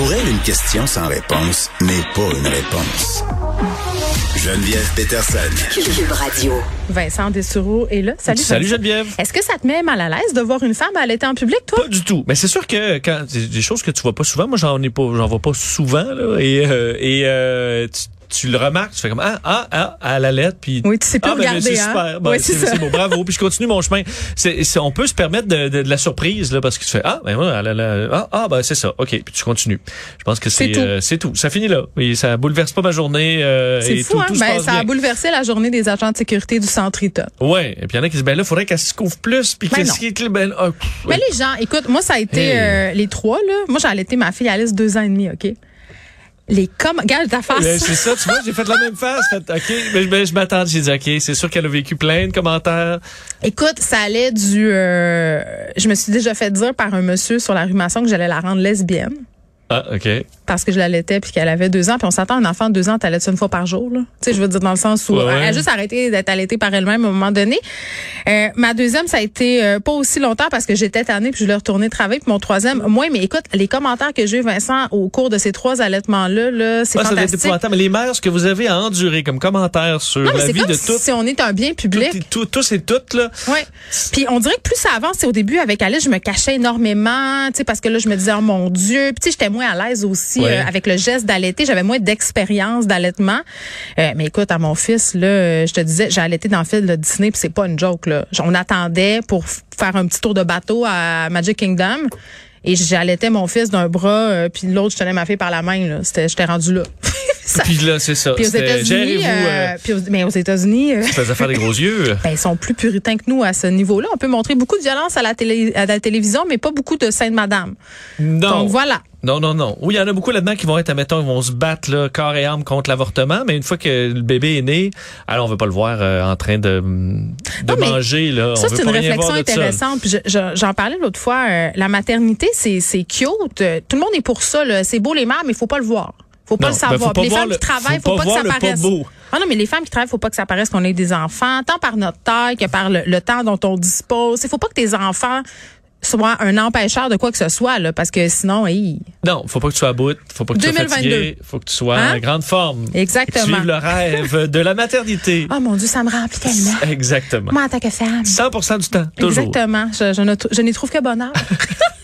Pour elle, une question sans réponse n'est pas une réponse. Geneviève Peterson. Cube Radio. Vincent Dessureau est là. Salut. Salut Vincent. Geneviève. Est-ce que ça te met mal à l'aise de voir une femme allaiter en public, toi? Pas du tout. Mais c'est sûr que quand c'est des choses que tu vois pas souvent, moi j'en ai pas, j'en vois pas souvent là, et euh, et euh, tu, tu le remarques, tu fais comme ah ah ah à la lettre puis Oui, tu sais plus ah, ben, regarder, c'est hein? super, Ben, Oui, c'est beau, bravo, puis je continue mon chemin. C'est c'est- on peut se permettre de, de, de la surprise là parce que tu fais ah ben voilà, la- la- ah ah ben c'est ça, ok, puis tu continues. Je pense que C'est c'est tout. euh, c'est tout, ça finit là. Et ça bouleverse pas ma journée. Euh, C'est et fou, tout, hein? tout Ben, ça a bouleversé la journée des agents de sécurité du centre Eaton. Ouais, et puis il y en a qui disent ben là faudrait qu'elle se couvre plus puis Ben qu'est-ce qui est ben, ah, Mais les gens, écoute, moi, ça a été Hey. euh, les trois, là. Moi, j'ai allaité ma fille Alice deux ans et demi, OK? Les com... Regarde ta face. Ben, c'est ça, tu vois, j'ai fait la même face. Fait, OK, mais, mais je m'attends, j'ai dit, OK, c'est sûr qu'elle a vécu plein de commentaires. Écoute, ça allait du... euh, Je me suis déjà fait dire par un monsieur sur la rue Masson que j'allais la rendre lesbienne Ah, OK. parce que je l'allaitais puis qu'elle avait deux ans. Puis on s'attend à un enfant de deux ans, t'allaites une fois par jour, là. Tu sais, je veux dire, dans le sens où Ouais, ouais. elle a juste arrêté d'être allaitée par elle-même à un moment donné. Euh, ma deuxième, ça a été euh, pas aussi longtemps parce que j'étais tannée puis je voulais retourner travailler. Puis mon troisième, moi, mais écoute, les commentaires que j'ai eu, Vincent, au cours de ces trois allaitements-là, là, c'est Ah, ça doit être fantastique. épouvantable. Mais les mères, ce que vous avez à endurer comme commentaires sur Non, mais la vie comme de si, si on est un bien public. toutes, tout- tous et toutes, là. Ouais. Puis on dirait que plus ça avance, c'est au début avec Alice, je me cachais énormément, tu sais, parce que là, je me disais, oh mon Dieu. Puis j'étais moins à l'aise aussi Ouais. euh, avec le geste d'allaiter. J'avais moins d'expérience d'allaitement. Euh, mais écoute, à mon fils, là, euh, je te disais, j'ai allaité dans le film de Disney, puis c'est pas une joke, là. On attendait pour faire un petit tour de bateau à Magic Kingdom. Et j'allaitais mon fils d'un bras, euh, puis l'autre, je tenais ma fille par la main. J'étais rendu là. Ça- Puis là, c'est ça. Puis aux États-Unis, euh, euh, mais aux États-Unis, euh, ça faire des gros yeux. ben, ils sont plus puritains que nous à ce niveau-là. On peut montrer beaucoup de violence à la, télé, à la télévision, mais pas beaucoup de sainte madame. Non. Donc voilà. Non, non, non. Oui, il y en a beaucoup là-dedans qui vont être, admettons, ils vont se battre là, corps et âme contre l'avortement, mais une fois que le bébé est né, alors on veut pas le voir euh, en train de, de Non, mais manger. Là. Ça, c'est une réflexion intéressante. Puis je- je- J'en parlais l'autre fois. euh, la maternité, c'est cute. Tout le monde est pour ça. C'est beau les mères, mais il faut pas le voir. Faut pas Non, le ben, savoir. faut les femmes le- qui travaillent, faut faut, pas pas que ça paraisse. Ah non, mais les femmes qui travaillent, faut pas que ça paraisse qu'on ait des enfants, tant par notre taille que par le, le temps dont on dispose. Il faut pas que tes enfants soient un empêcheur de quoi que ce soit, là, parce que sinon, hey, Non, faut pas que tu sois à bout, faut pas que tu sois 2022. fatigué, faut que tu sois Hein? en grande forme. Exactement. Et que tu le rêve de la maternité. oh mon Dieu, ça me remplit tellement. Exactement. Moi, en tant que femme. 100% du temps, toujours. Exactement. Je, je ne tr- je n'y trouve que bonheur.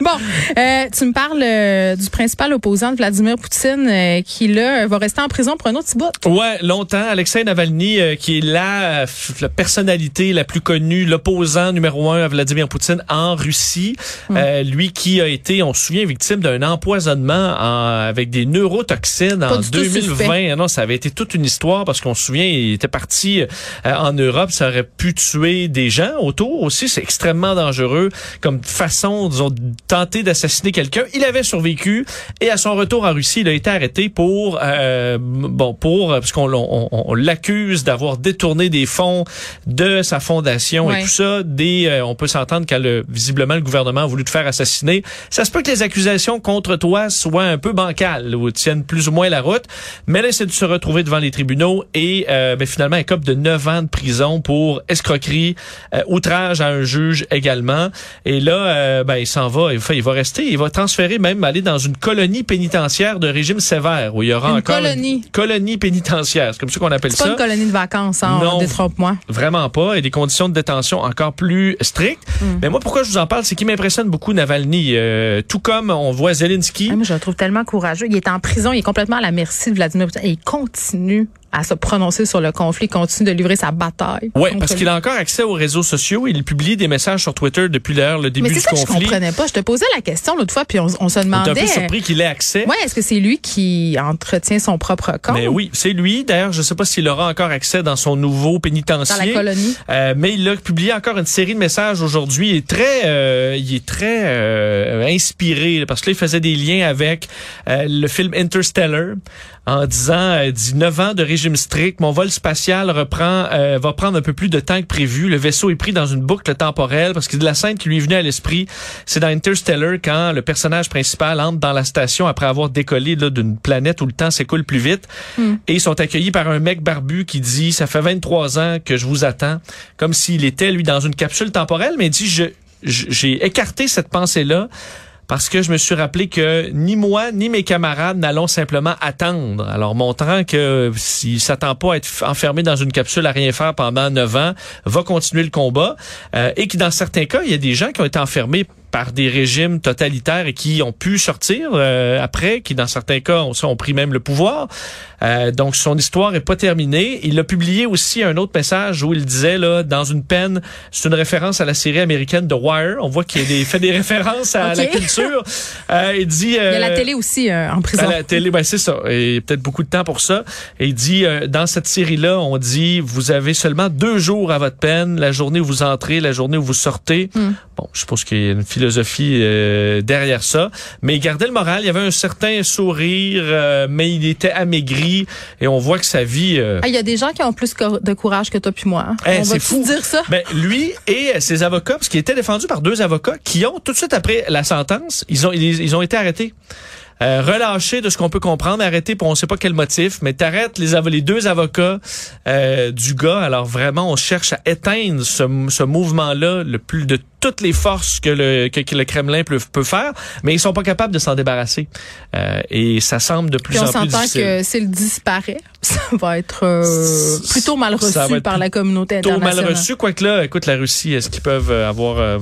bon, euh, tu me parles euh, du principal opposant de Vladimir Poutine euh, qui, là, va rester en prison pour un autre petit bout. Ouais, longtemps. Alexei Navalny, euh, qui est la, euh, la personnalité la plus connue, l'opposant numéro un à Vladimir Poutine en Russie. Euh, lui qui a été, on se souvient, victime d'un empoisonnement en- avec des neurotoxines Pas en du tout 2020. suspect. Ah Non, ça avait été toute une histoire parce qu'on se souvient, il était parti euh, en Europe, ça aurait pu tuer des gens autour aussi. C'est extrêmement dangereux comme façon, disons, de tenter d'assassiner quelqu'un. Il avait survécu et à son retour en Russie, il a été arrêté pour, euh, bon, pour, parce qu'on on, on- on l'accuse d'avoir détourné des fonds de sa fondation Ouais. et tout ça. Des, euh, on peut s'entendre qu'à le, visiblement le gouvernement a voulu te faire assassiner. Ça se peut que les accusations contre toi soient un peu bancales ou tiennent plus ou moins la route, mais là, c'est de se retrouver devant les tribunaux et euh, ben, finalement, un cop de 9 ans de prison pour escroquerie, euh, outrage à un juge également. Et là, euh, ben, il s'en va, il va, il va rester, il va transférer même aller dans une colonie pénitentiaire de régime sévère où il y aura Une encore colonie. une colonie pénitentiaire. C'est comme ça qu'on appelle C'est pas ça. une colonie de vacances, hein, Non. détrompe-moi. Vraiment pas, et des conditions de détention encore plus strictes. Mm. Mais moi, pourquoi je vous en parle, c'est qu'il m'impressionne beaucoup Navalny. Euh, tout comme on voit Zelensky. Ah, je le trouve tellement courageux. Il est en prison, il est complètement à la merci de Vladimir Poutine et il continue à se prononcer sur le conflit, continue de livrer sa bataille. Contre parce qu'il a encore accès aux réseaux sociaux. Il publie des messages sur Twitter depuis l'heure, le début Mais c'est du ça que je conflit. comprenais pas. Je te posais la question l'autre fois, puis on, on se On est un demandait. peu surpris qu'il ait accès. Ouais, est-ce que c'est lui qui entretient son propre compte Mais oui, c'est lui. D'ailleurs, je ne sais pas s'il aura encore accès dans son nouveau dans pénitencier. la colonie? Euh, mais il a publié encore une série de messages aujourd'hui. Il est très, euh, il est très euh, inspiré parce que là, il faisait des liens avec euh, le film Interstellar en disant euh, 19 ans de régime strict, mon vol spatial reprend, euh, va prendre un peu plus de temps que prévu. Le vaisseau est pris dans une boucle temporelle parce que de la scène qui lui venue à l'esprit, c'est dans Interstellar quand le personnage principal entre dans la station après avoir décollé là, d'une planète où le temps s'écoule plus vite. Et ils sont accueillis par un mec barbu qui dit ça fait 23 ans que je vous attends comme s'il était lui dans une capsule temporelle mais il dit je je- j'ai écarté cette pensée là parce que je me suis rappelé que ni moi ni mes camarades n'allons simplement attendre. Alors montrant que s'il s'attend pas à être enfermé dans une capsule à rien faire pendant neuf ans, va continuer le combat euh, et que dans certains cas, il y a des gens qui ont été enfermés par des régimes totalitaires et qui ont pu sortir euh, après, qui dans certains cas ont, ont pris même le pouvoir. Euh, donc son histoire est pas terminée. Il a publié aussi un autre message où il disait là dans une peine, c'est une référence à la série américaine The Wire. On voit qu'il fait des références à la culture. Euh, il dit. il y a la télé aussi en prison. la télé, ben c'est ça. Et peut-être beaucoup de temps pour ça. Et il dit dans cette série là, on dit vous avez seulement deux jours à votre peine, la journée où vous entrez, la journée où vous sortez. Hmm. Bon, je pense qu'il y a une philosophie euh, derrière ça. Mais il gardait le moral. Il y avait un certain sourire, euh, mais il était amaigri. Et on voit que sa vie... Euh, ah, il y a des gens qui ont plus de courage que toi puis moi. Hein. Eh, c'est fou. dire ça? Ben, lui et ses avocats, parce qu'il était défendu par deux avocats, qui ont, tout de suite après la sentence, ils ont, ils, ont été arrêtés. Relâchés de ce qu'on peut comprendre, arrêtés pour on sait pas quel motif, mais t'arrêtes les, les deux avocats du gars. Alors vraiment, on cherche à éteindre ce, ce mouvement-là le plus de toutes les forces que le, que, le Kremlin peut, peut, faire, mais ils sont pas capables de s'en débarrasser. Euh, et ça semble de plus en plus difficile. On s'entend que s'il disparaît, ça va être euh, plutôt mal reçu par la communauté internationale. Plutôt mal reçu, quoique là, écoute, la Russie, est-ce qu'ils peuvent avoir... Euh,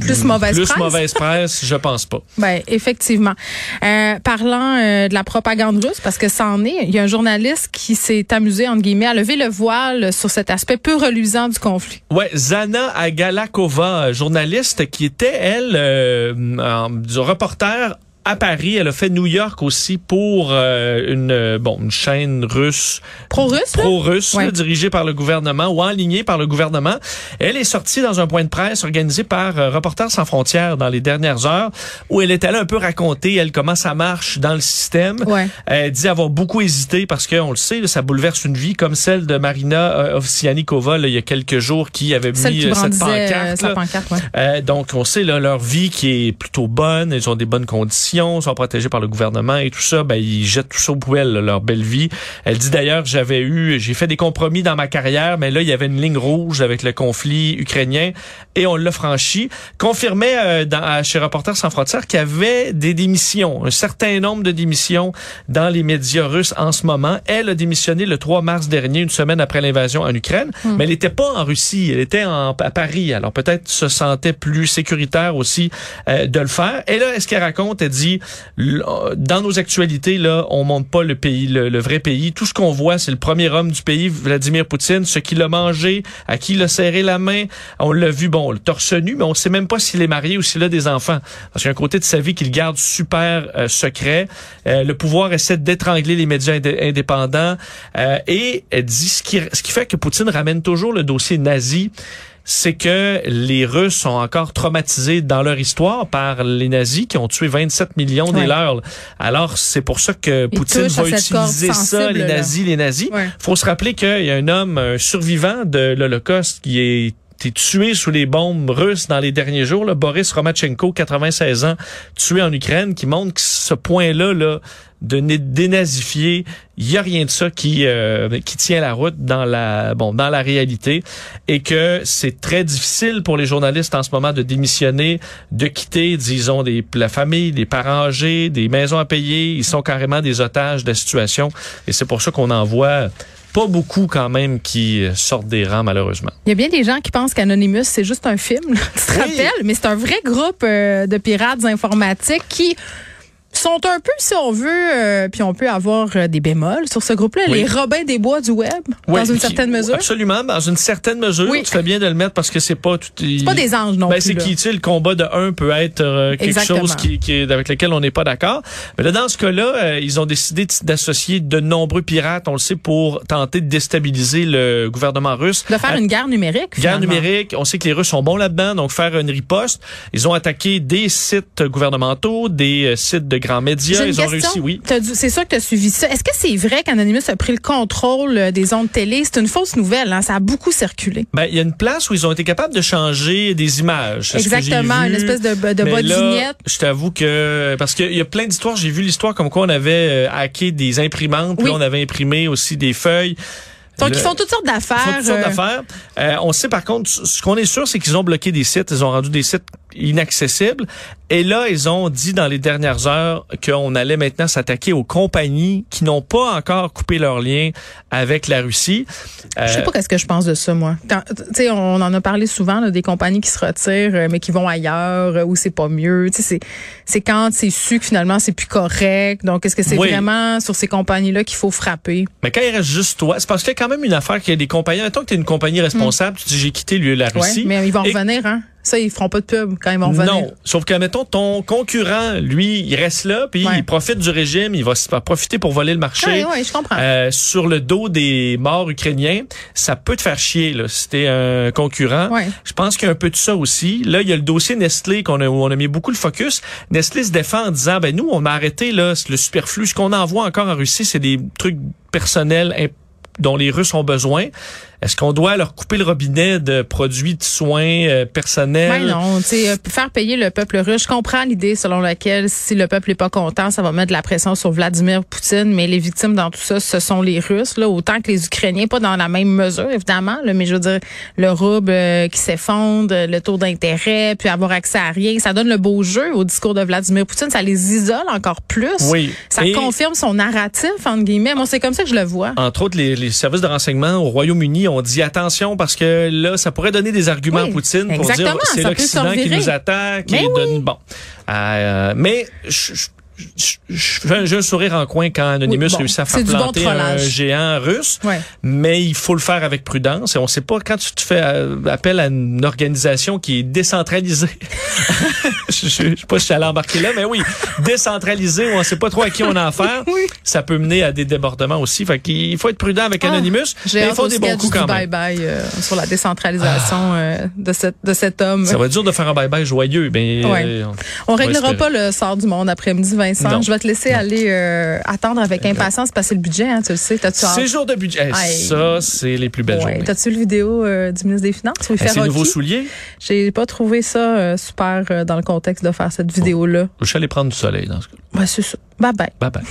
plus mauvaise plus presse? mauvaise presse, je pense pas. Ben effectivement. Euh, parlant euh, de la propagande russe, parce que ça en est, il y a un journaliste qui s'est amusé entre guillemets à lever le voile sur cet aspect peu reluisant du conflit. Ouais, Zana Agalakova, journaliste qui était elle euh, reporter à Paris. Elle a fait New York aussi pour euh, une euh, bon une chaîne russe pro-russe pro-russe dirigée par le gouvernement ou alignée par le gouvernement. Elle est sortie dans un point de presse organisé par euh, Reporters sans frontières dans les dernières heures où elle est allée un peu raconter elle comment ça marche dans le système. Ouais. Elle dit avoir beaucoup hésité parce qu'on le sait ça bouleverse une vie comme celle de Marina euh, Ovsianikova il y a quelques jours qui avait mis cette pancarte. Sa pancarte donc on sait là, leur vie qui est plutôt bonne, ils ont des bonnes conditions sont protégés par le gouvernement et tout ça, ben ils jettent tout ça aux poubelles, leur belle vie. Elle dit d'ailleurs, j'avais eu, j'ai fait des compromis dans ma carrière, mais là il y avait une ligne rouge avec le conflit ukrainien et on l'a franchi. Confirmait euh, dans, chez Reporters sans frontières qu'il y avait des démissions, un certain nombre de démissions dans les médias russes en ce moment. Elle a démissionné le 3 mars dernier, une semaine après l'invasion en Ukraine, hmm. mais elle n'était pas en Russie, elle était en, à Paris. Alors peut-être se sentait plus sécuritaire aussi euh, de le faire. Et là, est-ce qu'elle raconte Elle dit dans nos actualités, là, on montre pas le pays, le, vrai pays. Tout ce qu'on voit, c'est le premier homme du pays, Vladimir Poutine, ce qu'il a mangé, à qui il a serré la main. On l'a vu, bon, le torse nu, mais on sait même pas s'il est marié ou s'il a des enfants. Parce qu'il y a un côté de sa vie qu'il garde super euh, secret. Euh, le pouvoir essaie d'étrangler les médias indépendants. Euh, et dit ce qui, ce qui fait que Poutine ramène toujours le dossier nazi c'est que les Russes sont encore traumatisés dans leur histoire par les nazis qui ont tué 27 millions des leurs. Alors, c'est pour ça que Poutine va utiliser ça, les nazis, les nazis. faut se rappeler qu'il y a un homme, un survivant de l'Holocauste qui est tué sous les bombes russes dans les derniers jours, là, Boris Romachenko, 96 ans, tué en Ukraine, qui montre que ce point-là là, de dénazifier, il y a rien de ça qui euh, qui tient la route dans la bon dans la réalité et que c'est très difficile pour les journalistes en ce moment de démissionner, de quitter disons des la famille, des parents âgés, des maisons à payer, ils sont carrément des otages de la situation et c'est pour ça qu'on en voit pas beaucoup quand même qui sortent des rangs malheureusement. Il y a bien des gens qui pensent qu'Anonymous c'est juste un film, tu te rappelles, mais c'est un vrai groupe euh, de pirates informatiques qui sont un peu, si on veut, euh, puis on peut avoir euh, des bémols sur ce groupe-là, les Robins des Bois du web, dans une certaine mesure. Absolument, dans une certaine mesure. Tu fais bien de le mettre parce que c'est pas tout. C'est pas des anges non ben, plus. C'est qui, tu sais, le combat de un peut être euh, quelque chose qui, qui, avec lequel on n'est pas d'accord. Mais là, dans ce cas-là, ils ont décidé d'associer de nombreux pirates, on le sait, pour tenter de déstabiliser le gouvernement russe. De faire une guerre numérique. Guerre numérique. On sait que les Russes sont bons là-dedans, donc faire une riposte. Ils ont attaqué des sites gouvernementaux, des sites de grands médias. Ils ont réussi, oui. C'est sûr que tu as suivi ça. Est-ce que c'est vrai qu'Anonymous a pris le contrôle euh, des ondes télé? C'est une fausse nouvelle. Hein? Ça a beaucoup circulé. Ben, il y a une place où ils ont été capables de changer des images. Exactement, une espèce de, de vignette. Je t'avoue que, parce qu'il y a plein d'histoires. J'ai vu l'histoire comme quoi on avait euh, hacké des imprimantes, puis on avait imprimé aussi des feuilles. Donc, ils font toutes sortes d'affaires. Toutes sortes euh. d'affaires. on sait par contre, ce qu'on est sûr, c'est qu'ils ont bloqué des sites. Ils ont rendu des sites inaccessible. Et là, ils ont dit dans les dernières heures qu'on allait maintenant s'attaquer aux compagnies qui n'ont pas encore coupé leur lien avec la Russie. Euh, je sais pas qu'est-ce que je pense de ça, moi. Tu sais, on en a parlé souvent là, des compagnies qui se retirent, euh, mais qui vont ailleurs euh, où c'est pas mieux. Tu sais, c'est quand c'est su que finalement c'est plus correct. Donc, est-ce que c'est vraiment sur ces compagnies-là qu'il faut frapper? Mais quand il reste juste toi, c'est parce qu'il y a quand même une affaire qu'il y a des compagnies. Mettons que tu es une compagnie responsable, tu dis j'ai quitté la Russie. Ouais, mais ils vont revenir, hein? Ça, ils feront pas de pub quand ils vont revenir. Non, sauf que, mettons, ton concurrent, lui, il reste là, puis il profite du régime, il va profiter pour voler le marché. Oui, je comprends. Euh, sur le dos des morts ukrainiens, ça peut te faire chier, là, si t'es un concurrent. Je pense qu'il y a un peu de ça aussi. Là, il y a le dossier Nestlé qu'on a, où on a mis beaucoup le focus. Nestlé se défend en disant, ben nous, on a arrêté là, le superflu. Ce qu'on envoie encore en Russie, c'est des trucs personnels dont les Russes ont besoin. Est-ce qu'on doit leur couper le robinet de produits de soins euh, personnels? Ben non, tu sais, euh, faire payer le peuple russe. Je comprends l'idée selon laquelle si le peuple est pas content, ça va mettre de la pression sur Vladimir Poutine, mais les victimes dans tout ça, ce sont les Russes, là, autant que les Ukrainiens, pas dans la même mesure, évidemment, là, mais je veux dire, le rouble euh, qui s'effondre, le taux d'intérêt, puis avoir accès à rien, ça donne le beau jeu au discours de Vladimir Poutine, ça les isole encore plus. Oui. Ça confirme son narratif, entre guillemets. Moi, c'est comme ça que je le vois. Entre autres, les, les services de renseignement au Royaume-Uni on dit attention parce que là, ça pourrait donner des arguments à Poutine pour dire c'est l'Occident qui nous attaque. Mais donne, bon, euh, mais je, j'ai un sourire en coin quand Anonymous réussit à faire planter un géant russe, mais il faut le faire avec prudence. Et on sait pas quand tu te fais euh, appel à une organisation qui est décentralisée. je, sais pas si j'allais embarquer là, mais oui, décentralisée où on sait pas trop à qui on a affaire. Ça peut mener à des débordements aussi. Fait qu'il faut être prudent avec ah, Anonymous. J'ai il faut des bons coups quand même. Bye bye euh, sur la décentralisation ah. euh, de, cette, de cet homme. Ça va être dur de faire un bye bye joyeux, mais on, on réglera pas le sort du monde après-midi je vais te laisser aller euh, attendre avec impatience passer le budget, hein, tu le sais. C'est jour de budget. ça, c'est les plus belles ouais. journées. T'as-tu le vidéo euh, du ministre des Finances où il fait nouveaux souliers? J'ai pas trouvé ça euh, super dans le contexte de faire cette vidéo-là. Je suis allé prendre du soleil dans ce cas. Ouais, c'est ça. Bye bye. Bye bye.